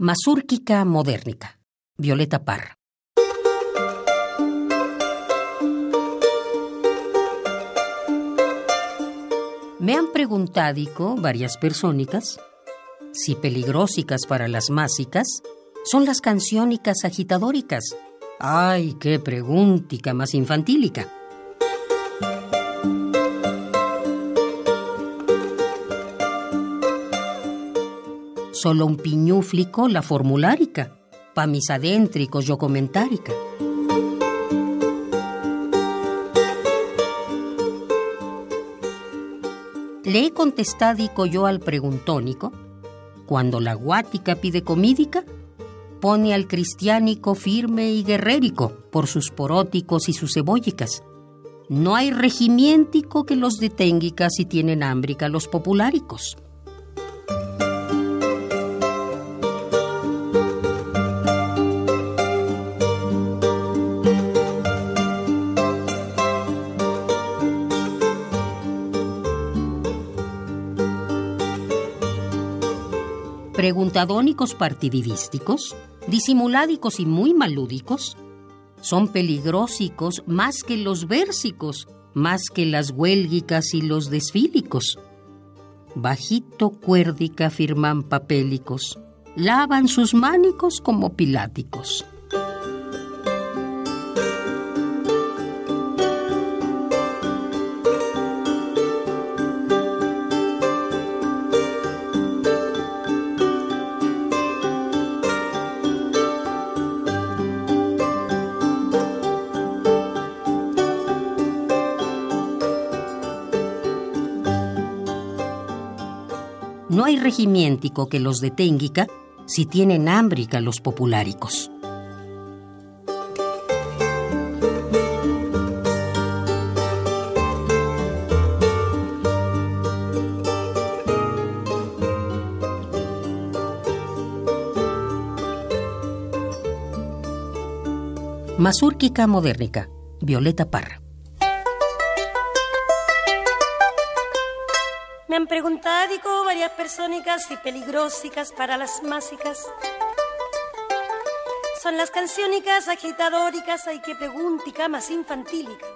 Masúrquica modernica. Violeta Parra. Me han preguntado varias persónicas si peligrosicas para las másicas son las canciónicas agitadóricas. Ay, qué preguntica más infantílica. Solo un piñúflico la formulárica, pa mis adéntricos yo comentárica. Le he contestado yo al preguntónico, cuando la guática pide comídica, pone al cristiánico firme y guerrérico por sus poróticos y sus cebóllicas. No hay regimiéntico que los detenga si tienen hámbrica los populáricos. Preguntadónicos partididísticos, disimuládicos y muy malúdicos, son peligrosicos más que los versicos, más que las huélgicas y los desfílicos. Bajito cuérdica firman papélicos, lavan sus mánicos como piláticos. No hay regimiéntico que los detenga si tienen hámbrica los populáricos. Masúrquica modernica, Violeta Parra. Han preguntado varias persónicas y peligrosicas para las másicas. Son las canciónicas agitadóricas, hay que preguntica más infantílica.